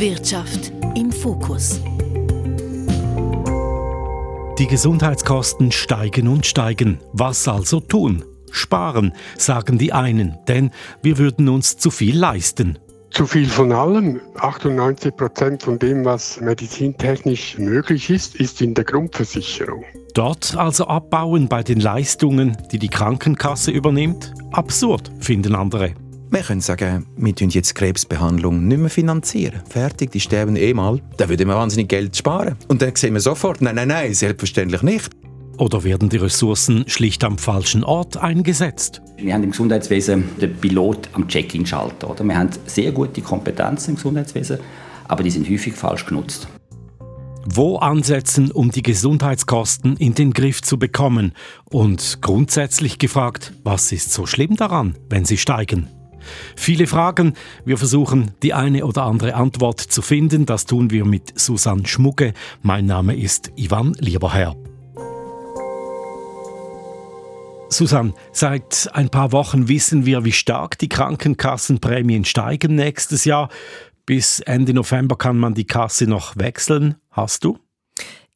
Wirtschaft im Fokus. Die Gesundheitskosten steigen und steigen. Was also tun? Sparen, sagen die einen, denn wir würden uns zu viel leisten. Zu viel von allem. 98 Prozent von dem, was medizintechnisch möglich ist, ist in der Grundversicherung. Dort also abbauen bei den Leistungen, die die Krankenkasse übernimmt? Absurd, finden andere. Wir können sagen, wir finanzieren jetzt Krebsbehandlung nicht mehr finanzieren. Fertig, die sterben eh mal. Da würde man wahnsinnig Geld sparen. Und dann sehen wir sofort, nein, nein, nein, selbstverständlich nicht. Oder werden die Ressourcen schlicht am falschen Ort eingesetzt? Wir haben im Gesundheitswesen den Pilot am Check-in-Schalter. Wir haben sehr gute Kompetenzen im Gesundheitswesen, aber die sind häufig falsch genutzt. Wo ansetzen, um die Gesundheitskosten in den Griff zu bekommen? Und grundsätzlich gefragt, was ist so schlimm daran, wenn sie steigen? Viele Fragen. Wir versuchen, die eine oder andere Antwort zu finden. Das tun wir mit Susanne Schmucke. Mein Name ist Ivan Lieberherr. Susanne, seit ein paar Wochen wissen wir, wie stark die Krankenkassenprämien steigen nächstes Jahr. Bis Ende November kann man die Kasse noch wechseln. Hast du?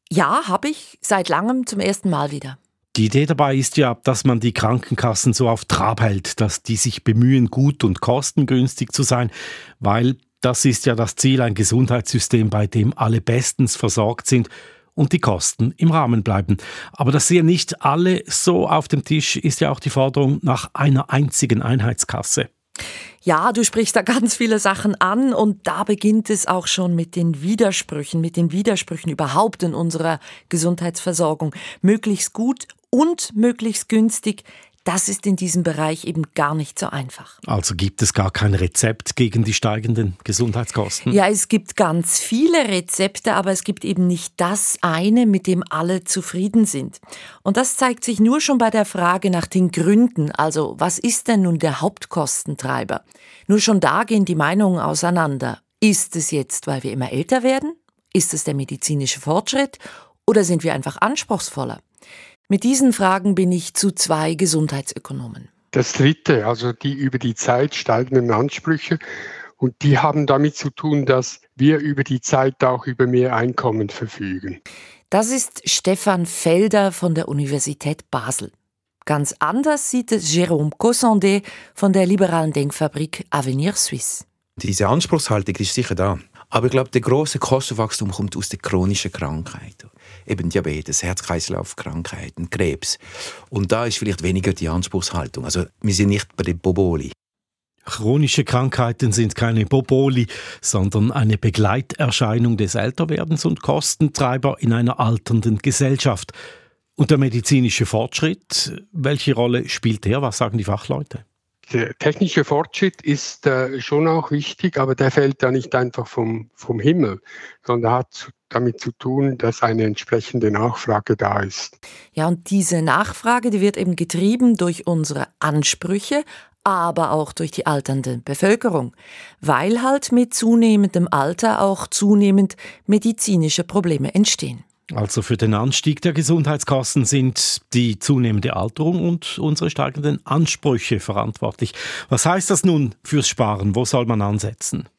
Ja, habe ich seit langem zum ersten Mal wieder. Die Idee dabei ist ja, dass man die Krankenkassen so auf Trab hält, dass die sich bemühen, gut und kostengünstig zu sein, weil das ist ja das Ziel, ein Gesundheitssystem, bei dem alle bestens versorgt sind und die Kosten im Rahmen bleiben. Aber das sehen nicht alle so auf dem Tisch, ist ja auch die Forderung nach einer einzigen Einheitskasse. Ja, du sprichst da ganz viele Sachen an und da beginnt es auch schon mit den Widersprüchen, mit den Widersprüchen überhaupt in unserer Gesundheitsversorgung. Möglichst gut und möglichst günstig, das ist in diesem Bereich eben gar nicht so einfach. Also gibt es gar kein Rezept gegen die steigenden Gesundheitskosten? Ja, es gibt ganz viele Rezepte, aber es gibt eben nicht das eine, mit dem alle zufrieden sind. Und das zeigt sich nur schon bei der Frage nach den Gründen. Also was ist denn nun der Hauptkostentreiber? Nur schon da gehen die Meinungen auseinander. Ist es jetzt, weil wir immer älter werden? Ist es der medizinische Fortschritt? Oder sind wir einfach anspruchsvoller? Mit diesen Fragen bin ich zu zwei Gesundheitsökonomen. Das dritte, also die über die Zeit steigenden Ansprüche. Und die haben damit zu tun, dass wir über die Zeit auch über mehr Einkommen verfügen. Das ist Stefan Felder von der Universität Basel. Ganz anders sieht es Jérôme Cossandé von der liberalen Denkfabrik Avenir Suisse. Diese Anspruchshaltung ist sicher da. Aber ich glaube, der große Kostenwachstum kommt aus den chronischen Krankheiten. Eben Diabetes, Herz-Kreislauf-Krankheiten, Krebs. Und da ist vielleicht weniger die Anspruchshaltung. Also wir sind nicht bei den Boboli. Chronische Krankheiten sind keine Boboli, sondern eine Begleiterscheinung des Älterwerdens und Kostentreiber in einer alternden Gesellschaft. Und der medizinische Fortschritt, welche Rolle spielt der? Was sagen die Fachleute? Der technische Fortschritt ist äh, schon auch wichtig, aber der fällt ja nicht einfach vom, vom Himmel, sondern hat damit zu tun, dass eine entsprechende Nachfrage da ist. Ja, und diese Nachfrage, die wird eben getrieben durch unsere Ansprüche, aber auch durch die alternde Bevölkerung, weil halt mit zunehmendem Alter auch zunehmend medizinische Probleme entstehen. Also für den Anstieg der Gesundheitskosten sind die zunehmende Alterung und unsere steigenden Ansprüche verantwortlich. Was heißt das nun fürs Sparen? Wo soll man ansetzen?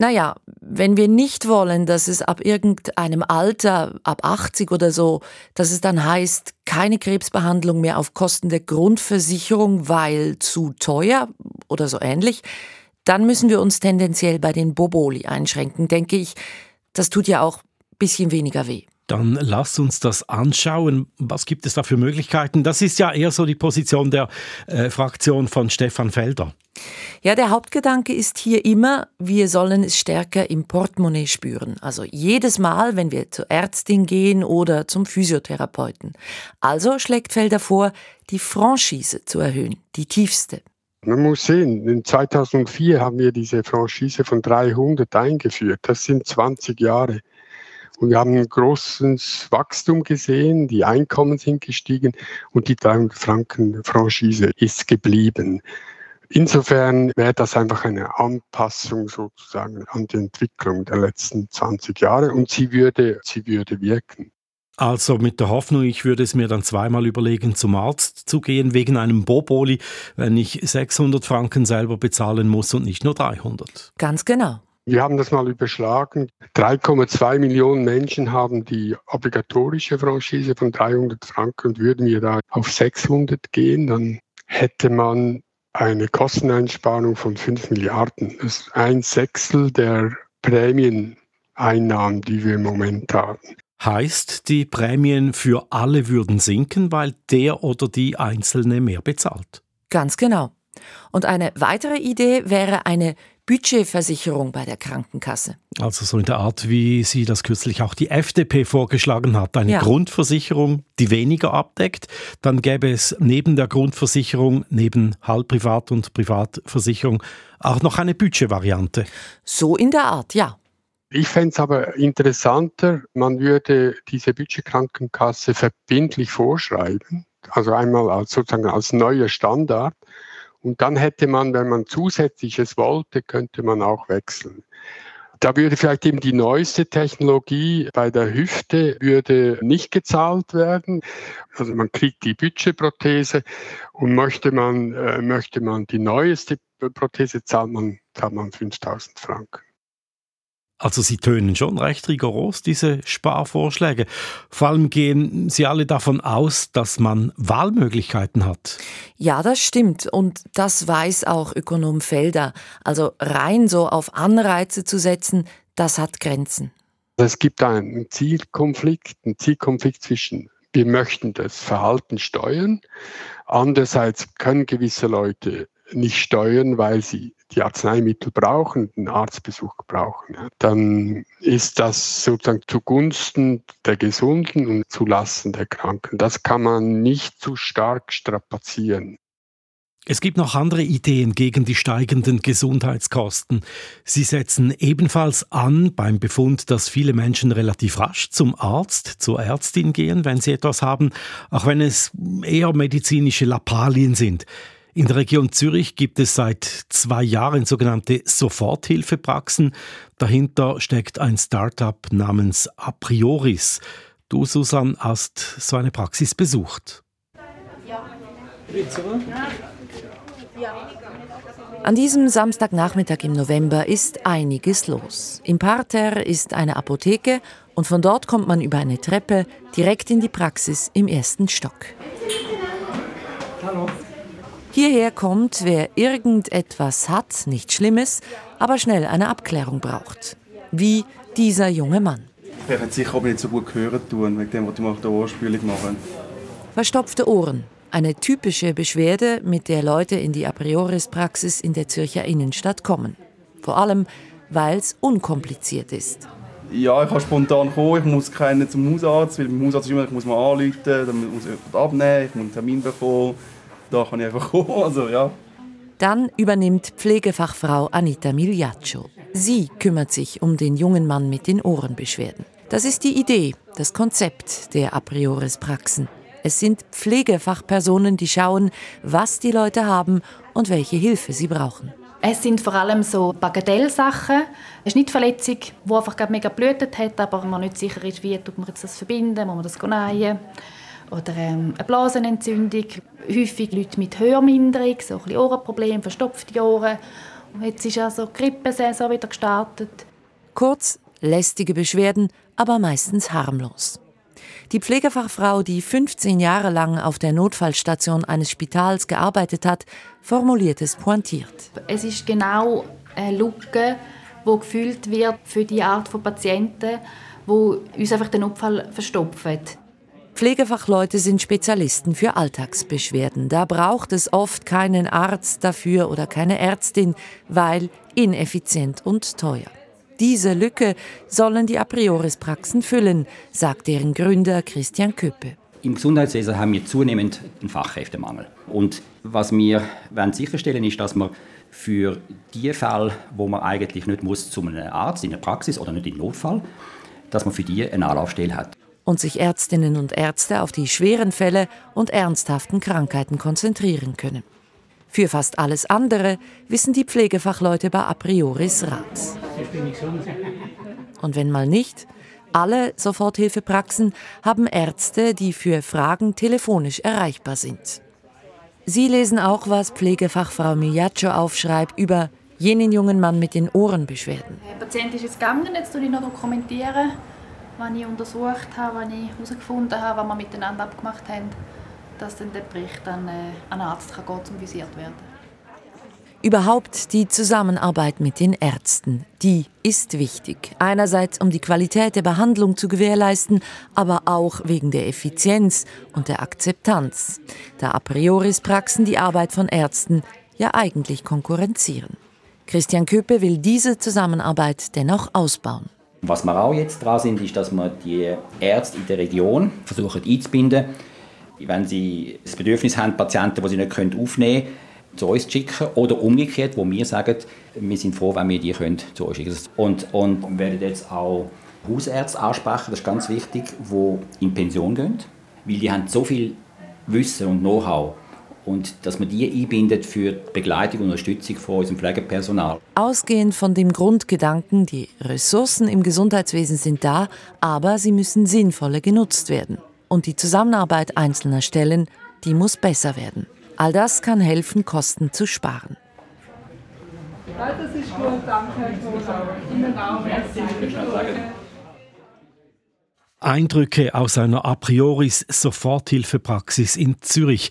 Naja, wenn wir nicht wollen, dass es ab irgendeinem Alter, ab 80 oder so, dass es dann heißt, keine Krebsbehandlung mehr auf Kosten der Grundversicherung, weil zu teuer oder so ähnlich, dann müssen wir uns tendenziell bei den Boboli einschränken, denke ich. Das tut ja auch ein bisschen weniger weh. Dann lass uns das anschauen. Was gibt es da für Möglichkeiten? Das ist ja eher so die Position der äh, Fraktion von Stefan Felder. Ja, der Hauptgedanke ist hier immer, wir sollen es stärker im Portemonnaie spüren. Also jedes Mal, wenn wir zur Ärztin gehen oder zum Physiotherapeuten. Also schlägt Felder vor, die Franchise zu erhöhen, die tiefste. Man muss sehen, in 2004 haben wir diese Franchise von 300 eingeführt. Das sind 20 Jahre. Und wir haben ein großes Wachstum gesehen, die Einkommen sind gestiegen und die 300 Franken Franchise ist geblieben. Insofern wäre das einfach eine Anpassung sozusagen an die Entwicklung der letzten 20 Jahre und sie würde, sie würde wirken. Also mit der Hoffnung, ich würde es mir dann zweimal überlegen, zum Arzt zu gehen wegen einem Boboli, wenn ich 600 Franken selber bezahlen muss und nicht nur 300. Ganz genau. Wir haben das mal überschlagen. 3,2 Millionen Menschen haben die obligatorische Franchise von 300 Franken und würden wir da auf 600 gehen, dann hätte man eine Kosteneinsparung von 5 Milliarden. Das ist ein Sechstel der Prämieneinnahmen, die wir im Moment haben. Heißt, die Prämien für alle würden sinken, weil der oder die Einzelne mehr bezahlt. Ganz genau. Und eine weitere Idee wäre eine Budgetversicherung bei der Krankenkasse. Also so in der Art, wie sie das kürzlich auch die FDP vorgeschlagen hat. Eine ja. Grundversicherung, die weniger abdeckt. Dann gäbe es neben der Grundversicherung, neben Halbprivat- und Privatversicherung, auch noch eine Budgetvariante. So in der Art, ja. Ich fände es aber interessanter, man würde diese Budgetkrankenkasse verbindlich vorschreiben, also einmal als, sozusagen als neuer Standard. Und dann hätte man, wenn man zusätzliches wollte, könnte man auch wechseln. Da würde vielleicht eben die neueste Technologie bei der Hüfte würde nicht gezahlt werden. Also man kriegt die Budgetprothese und möchte man, äh, möchte man die neueste Prothese zahlt man, zahlt man 5000 Franken. Also sie tönen schon recht rigoros, diese Sparvorschläge. Vor allem gehen sie alle davon aus, dass man Wahlmöglichkeiten hat. Ja, das stimmt. Und das weiß auch Ökonom Felder. Also rein so auf Anreize zu setzen, das hat Grenzen. Es gibt einen Zielkonflikt, einen Zielkonflikt zwischen wir möchten das Verhalten steuern. Andererseits können gewisse Leute nicht steuern, weil sie die Arzneimittel brauchen, den Arztbesuch brauchen, dann ist das sozusagen zugunsten der Gesunden und zulasten der Kranken. Das kann man nicht zu stark strapazieren. Es gibt noch andere Ideen gegen die steigenden Gesundheitskosten. Sie setzen ebenfalls an beim Befund, dass viele Menschen relativ rasch zum Arzt, zur Ärztin gehen, wenn sie etwas haben, auch wenn es eher medizinische Lappalien sind. In der Region Zürich gibt es seit zwei Jahren sogenannte Soforthilfepraxen. Dahinter steckt ein Start-up namens A Prioris. Du, Susan, hast so eine Praxis besucht. An diesem Samstagnachmittag im November ist einiges los. Im Parterre ist eine Apotheke und von dort kommt man über eine Treppe direkt in die Praxis im ersten Stock. Hallo. Hierher kommt, wer irgendetwas hat, nicht Schlimmes, aber schnell eine Abklärung braucht. Wie dieser junge Mann. Er hat sicher aber nicht so gut hören tun, wegen dem, was ich der Ohrspülung machen. Verstopfte Ohren. Eine typische Beschwerde, mit der Leute in die A Prioris-Praxis in der Zürcher Innenstadt kommen. Vor allem, weil es unkompliziert ist. Ja, ich kann spontan kommen, ich muss keinen zum Hausarzt, weil beim Hausarzt ist immer, ich muss mal anrufen, dann muss ich jemand abnehmen, ich muss einen Termin bekommen da kann ich einfach kommen. Also, ja. Dann übernimmt Pflegefachfrau Anita Migliaccio. Sie kümmert sich um den jungen Mann mit den Ohrenbeschwerden. Das ist die Idee, das Konzept der A Prioris Praxen. Es sind Pflegefachpersonen, die schauen, was die Leute haben und welche Hilfe sie brauchen. Es sind vor allem so Bagatellsachen. Es ist nicht Verletzung, die einfach mega blutet hat, aber man nicht sicher ist, wie tut man das verbinden, muss man das nähen oder ähm, eine Blasenentzündung. Häufig Leute mit Hörminderung, so ein bisschen Ohrenprobleme, verstopfte Ohren. Und jetzt ist also die Grippesaison wieder gestartet. Kurz, lästige Beschwerden, aber meistens harmlos. Die Pflegefachfrau, die 15 Jahre lang auf der Notfallstation eines Spitals gearbeitet hat, formuliert es pointiert. Es ist genau eine Lücke, die gefüllt wird für die Art von Patienten, wo uns einfach den Notfall verstopfen. Pflegefachleute sind Spezialisten für Alltagsbeschwerden. Da braucht es oft keinen Arzt dafür oder keine Ärztin, weil ineffizient und teuer. Diese Lücke sollen die A Prioris-Praxen füllen, sagt deren Gründer Christian Köppe. Im Gesundheitswesen haben wir zunehmend einen Fachkräftemangel. Und was wir sicherstellen ist, dass man für die Fälle, wo man eigentlich nicht muss zu einem Arzt in der Praxis oder nicht im Notfall, dass man für die eine Anlaufstelle hat und sich Ärztinnen und Ärzte auf die schweren Fälle und ernsthaften Krankheiten konzentrieren können. Für fast alles andere wissen die Pflegefachleute bei A prioris Rat. Und wenn mal nicht, alle Soforthilfepraxen haben Ärzte, die für Fragen telefonisch erreichbar sind. Sie lesen auch, was Pflegefachfrau Miyacho aufschreibt über jenen jungen Mann mit den Ohrenbeschwerden. Der Patient ist jetzt gegangen, jetzt dokumentiere ich noch dokumentieren, was ich untersucht habe, was ich herausgefunden habe, was wir miteinander abgemacht haben, dass dann der Bericht dann äh, an einen Arzt kann gehen, zum visiert werden. Überhaupt die Zusammenarbeit mit den Ärzten, die ist wichtig. Einerseits, um die Qualität der Behandlung zu gewährleisten, aber auch wegen der Effizienz und der Akzeptanz. Da a priori Praxen die Arbeit von Ärzten ja eigentlich konkurrenzieren. Christian Köppe will diese Zusammenarbeit dennoch ausbauen. Was wir auch jetzt dran sind, ist, dass wir die Ärzte in der Region versuchen einzubinden. Wenn sie das Bedürfnis haben, Patienten, die sie nicht aufnehmen können, zu uns zu schicken. Oder umgekehrt, wo wir sagen, wir sind froh, wenn wir die können zu uns schicken. Und, und wir werden jetzt auch Hausärzte ansprechen, das ist ganz wichtig, die in Pension gehen, weil die haben so viel Wissen und Know-how und dass man die einbindet für die Begleitung und Unterstützung von unserem Pflegepersonal. Ausgehend von dem Grundgedanken, die Ressourcen im Gesundheitswesen sind da, aber sie müssen sinnvoller genutzt werden. Und die Zusammenarbeit einzelner Stellen, die muss besser werden. All das kann helfen, Kosten zu sparen. Das ist gut, danke. Ihnen auch. Eindrücke aus einer a priori Soforthilfepraxis in Zürich.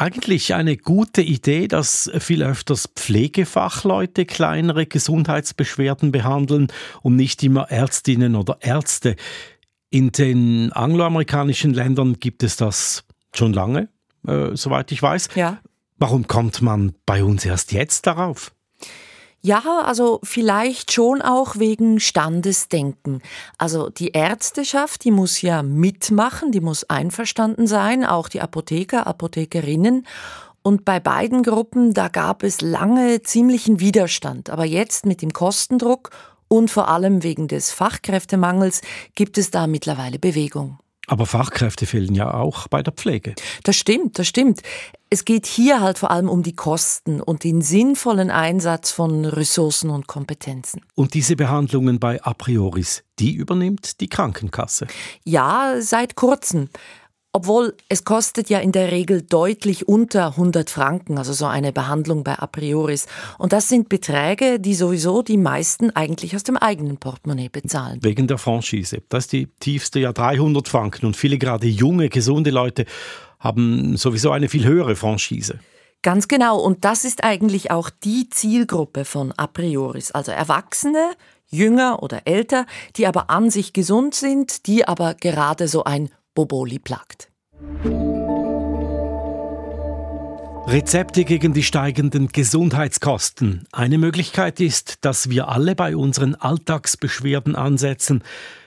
Eigentlich eine gute Idee, dass viel öfters Pflegefachleute kleinere Gesundheitsbeschwerden behandeln und nicht immer Ärztinnen oder Ärzte. In den angloamerikanischen Ländern gibt es das schon lange. Äh, soweit ich weiß. Ja. Warum kommt man bei uns erst jetzt darauf? Ja, also vielleicht schon auch wegen Standesdenken. Also die Ärzteschaft, die muss ja mitmachen, die muss einverstanden sein, auch die Apotheker, Apothekerinnen. Und bei beiden Gruppen, da gab es lange ziemlichen Widerstand. Aber jetzt mit dem Kostendruck und vor allem wegen des Fachkräftemangels gibt es da mittlerweile Bewegung. Aber Fachkräfte fehlen ja auch bei der Pflege. Das stimmt, das stimmt. Es geht hier halt vor allem um die Kosten und den sinnvollen Einsatz von Ressourcen und Kompetenzen. Und diese Behandlungen bei A prioris, die übernimmt die Krankenkasse? Ja, seit kurzem. Obwohl es kostet ja in der Regel deutlich unter 100 Franken, also so eine Behandlung bei A prioris. Und das sind Beträge, die sowieso die meisten eigentlich aus dem eigenen Portemonnaie bezahlen. Wegen der Franchise. Das ist die tiefste ja 300 Franken. Und viele gerade junge, gesunde Leute haben sowieso eine viel höhere Franchise. Ganz genau. Und das ist eigentlich auch die Zielgruppe von A prioris. Also Erwachsene, jünger oder älter, die aber an sich gesund sind, die aber gerade so ein Boboli plagt. Rezepte gegen die steigenden Gesundheitskosten. Eine Möglichkeit ist, dass wir alle bei unseren Alltagsbeschwerden ansetzen,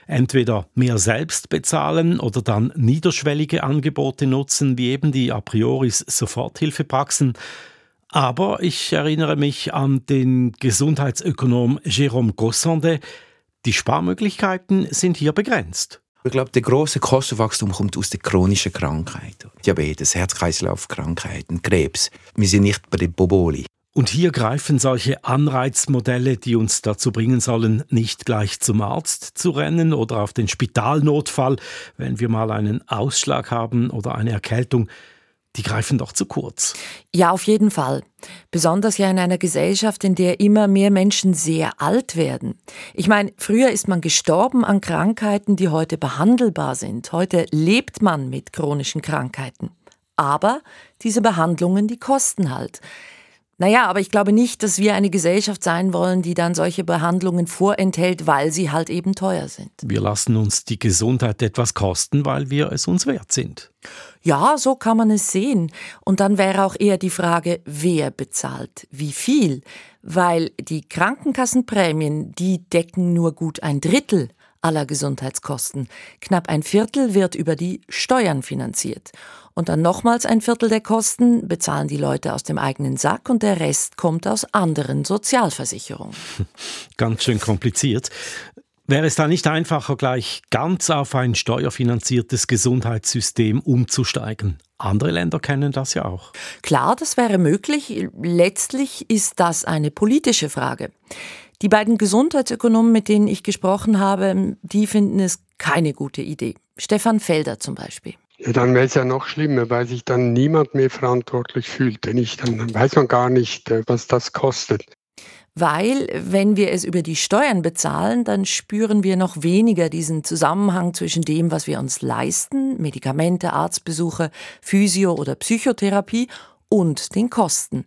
entweder mehr selbst bezahlen oder dann niederschwellige Angebote nutzen, wie eben die a priori Soforthilfepraxen. Aber ich erinnere mich an den Gesundheitsökonom Jérôme Gossonde. Die Sparmöglichkeiten sind hier begrenzt. Ich glaube, der große Kostenwachstum kommt aus den chronischen Krankheiten. Diabetes, Herz-Kreislauf-Krankheiten, Krebs. Wir sind nicht bei den Boboli. Und hier greifen solche Anreizmodelle, die uns dazu bringen sollen, nicht gleich zum Arzt zu rennen oder auf den Spitalnotfall, wenn wir mal einen Ausschlag haben oder eine Erkältung, die greifen doch zu kurz. Ja, auf jeden Fall. Besonders ja in einer Gesellschaft, in der immer mehr Menschen sehr alt werden. Ich meine, früher ist man gestorben an Krankheiten, die heute behandelbar sind. Heute lebt man mit chronischen Krankheiten. Aber diese Behandlungen, die kosten halt. Naja, aber ich glaube nicht, dass wir eine Gesellschaft sein wollen, die dann solche Behandlungen vorenthält, weil sie halt eben teuer sind. Wir lassen uns die Gesundheit etwas kosten, weil wir es uns wert sind. Ja, so kann man es sehen. Und dann wäre auch eher die Frage, wer bezahlt, wie viel. Weil die Krankenkassenprämien, die decken nur gut ein Drittel aller Gesundheitskosten. Knapp ein Viertel wird über die Steuern finanziert. Und dann nochmals ein Viertel der Kosten bezahlen die Leute aus dem eigenen Sack und der Rest kommt aus anderen Sozialversicherungen. Ganz schön kompliziert. Wäre es da nicht einfacher, gleich ganz auf ein steuerfinanziertes Gesundheitssystem umzusteigen? Andere Länder kennen das ja auch. Klar, das wäre möglich. Letztlich ist das eine politische Frage. Die beiden Gesundheitsökonomen, mit denen ich gesprochen habe, die finden es keine gute Idee. Stefan Felder zum Beispiel. Ja, dann wäre es ja noch schlimmer, weil sich dann niemand mehr verantwortlich fühlt. Denn ich, dann weiß man gar nicht, äh, was das kostet. Weil, wenn wir es über die Steuern bezahlen, dann spüren wir noch weniger diesen Zusammenhang zwischen dem, was wir uns leisten, Medikamente, Arztbesuche, Physio- oder Psychotherapie, und den Kosten.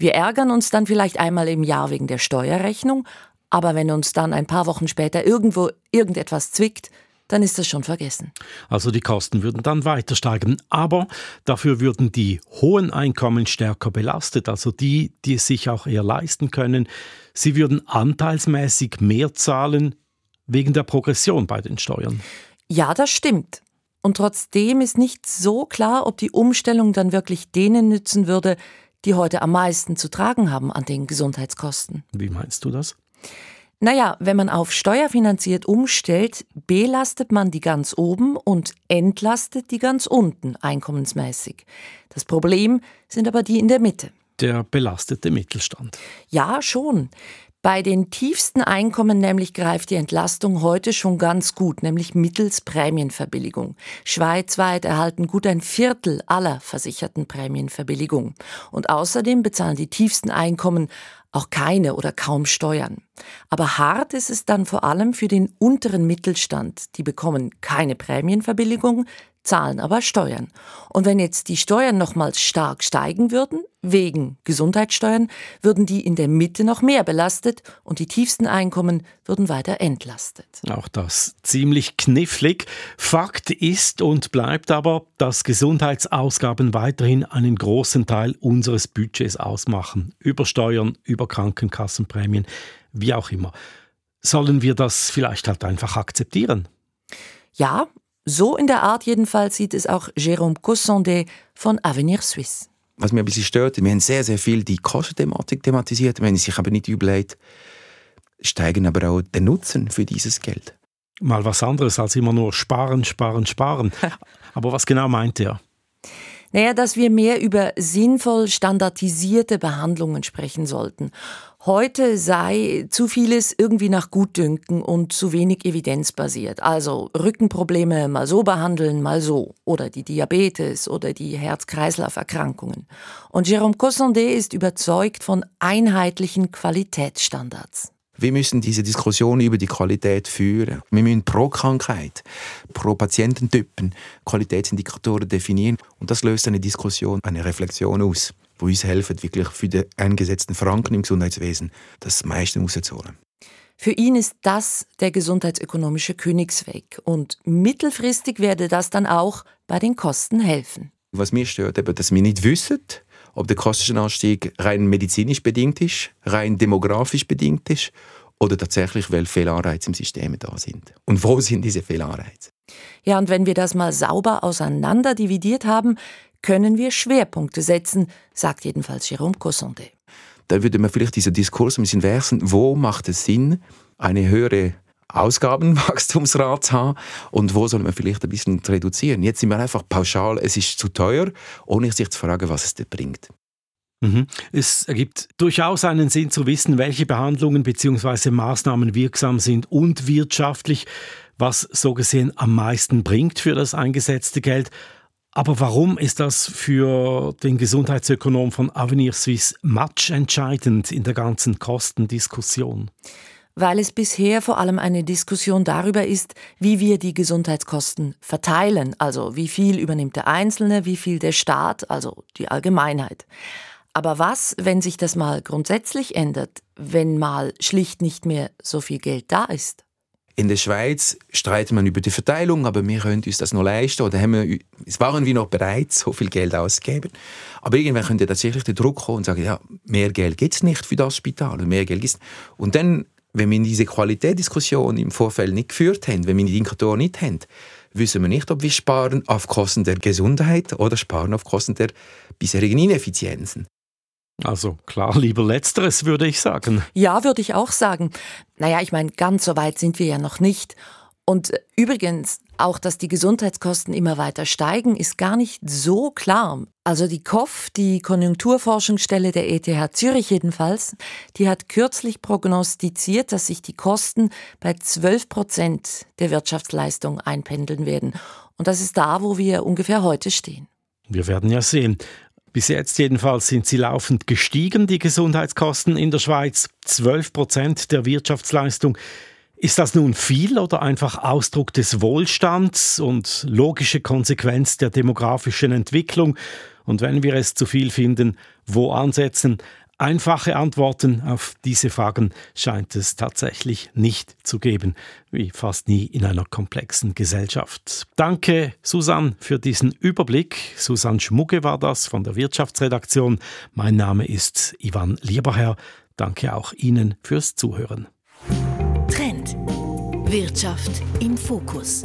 Wir ärgern uns dann vielleicht einmal im Jahr wegen der Steuerrechnung, aber wenn uns dann ein paar Wochen später irgendwo irgendetwas zwickt, dann ist das schon vergessen. Also die Kosten würden dann weiter steigen, aber dafür würden die hohen Einkommen stärker belastet, also die, die es sich auch eher leisten können. Sie würden anteilsmäßig mehr zahlen wegen der Progression bei den Steuern. Ja, das stimmt. Und trotzdem ist nicht so klar, ob die Umstellung dann wirklich denen nützen würde, die heute am meisten zu tragen haben an den Gesundheitskosten. Wie meinst du das? Naja, wenn man auf steuerfinanziert umstellt, belastet man die ganz oben und entlastet die ganz unten einkommensmäßig. Das Problem sind aber die in der Mitte. Der belastete Mittelstand. Ja, schon. Bei den tiefsten Einkommen nämlich greift die Entlastung heute schon ganz gut, nämlich mittels Prämienverbilligung. Schweizweit erhalten gut ein Viertel aller versicherten Prämienverbilligung. Und außerdem bezahlen die tiefsten Einkommen auch keine oder kaum Steuern. Aber hart ist es dann vor allem für den unteren Mittelstand. Die bekommen keine Prämienverbilligung, zahlen aber Steuern. Und wenn jetzt die Steuern nochmals stark steigen würden, wegen Gesundheitssteuern, würden die in der Mitte noch mehr belastet und die tiefsten Einkommen würden weiter entlastet. Auch das ziemlich knifflig. Fakt ist und bleibt aber, dass Gesundheitsausgaben weiterhin einen großen Teil unseres Budgets ausmachen. Über Steuern, über Krankenkassenprämien, wie auch immer. Sollen wir das vielleicht halt einfach akzeptieren? Ja, so in der Art jedenfalls sieht es auch Jérôme Cossondet von Avenir Suisse. Was mir ein bisschen stört, wir haben sehr, sehr viel die Kostenthematik thematisiert. Wenn es sich aber nicht überlegt, steigen aber auch der Nutzen für dieses Geld. Mal was anderes als immer nur sparen, sparen, sparen. aber was genau meint er? Naja, dass wir mehr über sinnvoll standardisierte Behandlungen sprechen sollten. Heute sei zu vieles irgendwie nach Gutdünken und zu wenig evidenzbasiert. Also Rückenprobleme mal so behandeln, mal so. Oder die Diabetes oder die Herz-Kreislauf-Erkrankungen. Und Jérôme Cossondet ist überzeugt von einheitlichen Qualitätsstandards. Wir müssen diese Diskussion über die Qualität führen. Wir müssen pro Krankheit, pro Patiententypen Qualitätsindikatoren definieren. Und das löst eine Diskussion, eine Reflexion aus, wo uns helfen, wirklich für die eingesetzten Franken im Gesundheitswesen das meiste rauszuholen. Für ihn ist das der gesundheitsökonomische Königsweg. Und mittelfristig werde das dann auch bei den Kosten helfen. Was mir stört, eben, dass wir nicht wissen, ob der Kostenanstieg rein medizinisch bedingt ist, rein demografisch bedingt ist oder tatsächlich, weil Fehlanreize im System da sind. Und wo sind diese Fehlanreize? Ja, und wenn wir das mal sauber auseinander dividiert haben, können wir Schwerpunkte setzen, sagt jedenfalls Jérôme Cossondet. Da würde man vielleicht diesen Diskurs ein bisschen wechseln, wo macht es Sinn, eine höhere Ausgabenwachstumsrat haben und wo soll man vielleicht ein bisschen reduzieren. Jetzt sind wir einfach pauschal, es ist zu teuer, ohne sich zu fragen, was es dir bringt. Mhm. Es ergibt durchaus einen Sinn zu wissen, welche Behandlungen bzw. Maßnahmen wirksam sind und wirtschaftlich, was so gesehen am meisten bringt für das eingesetzte Geld. Aber warum ist das für den Gesundheitsökonom von Avenir Suisse matchentscheidend in der ganzen Kostendiskussion? Weil es bisher vor allem eine Diskussion darüber ist, wie wir die Gesundheitskosten verteilen, also wie viel übernimmt der Einzelne, wie viel der Staat, also die Allgemeinheit. Aber was, wenn sich das mal grundsätzlich ändert, wenn mal schlicht nicht mehr so viel Geld da ist? In der Schweiz streitet man über die Verteilung, aber wir können uns das noch leisten oder haben wir, es waren wir noch bereit, so viel Geld auszugeben. Aber irgendwann könnte tatsächlich der Druck kommen und sagen, ja, mehr Geld gibt es nicht für das Spital mehr Geld gibt's. Und dann wenn wir diese Qualitätsdiskussion im Vorfeld nicht geführt haben, wenn wir die Indikatoren nicht haben, wissen wir nicht, ob wir sparen auf Kosten der Gesundheit oder sparen auf Kosten der bisherigen Ineffizienzen. Also klar, lieber letzteres würde ich sagen. Ja, würde ich auch sagen. Naja, ich meine, ganz so weit sind wir ja noch nicht. Und übrigens, auch dass die Gesundheitskosten immer weiter steigen, ist gar nicht so klar. Also die KOF, die Konjunkturforschungsstelle der ETH Zürich jedenfalls, die hat kürzlich prognostiziert, dass sich die Kosten bei 12 Prozent der Wirtschaftsleistung einpendeln werden. Und das ist da, wo wir ungefähr heute stehen. Wir werden ja sehen. Bis jetzt jedenfalls sind sie laufend gestiegen, die Gesundheitskosten in der Schweiz. 12 Prozent der Wirtschaftsleistung. Ist das nun viel oder einfach Ausdruck des Wohlstands und logische Konsequenz der demografischen Entwicklung? Und wenn wir es zu viel finden, wo ansetzen? Einfache Antworten auf diese Fragen scheint es tatsächlich nicht zu geben, wie fast nie in einer komplexen Gesellschaft. Danke, Susanne, für diesen Überblick. Susanne Schmucke war das von der Wirtschaftsredaktion. Mein Name ist Ivan Lieberherr. Danke auch Ihnen fürs Zuhören. Wirtschaft im Fokus.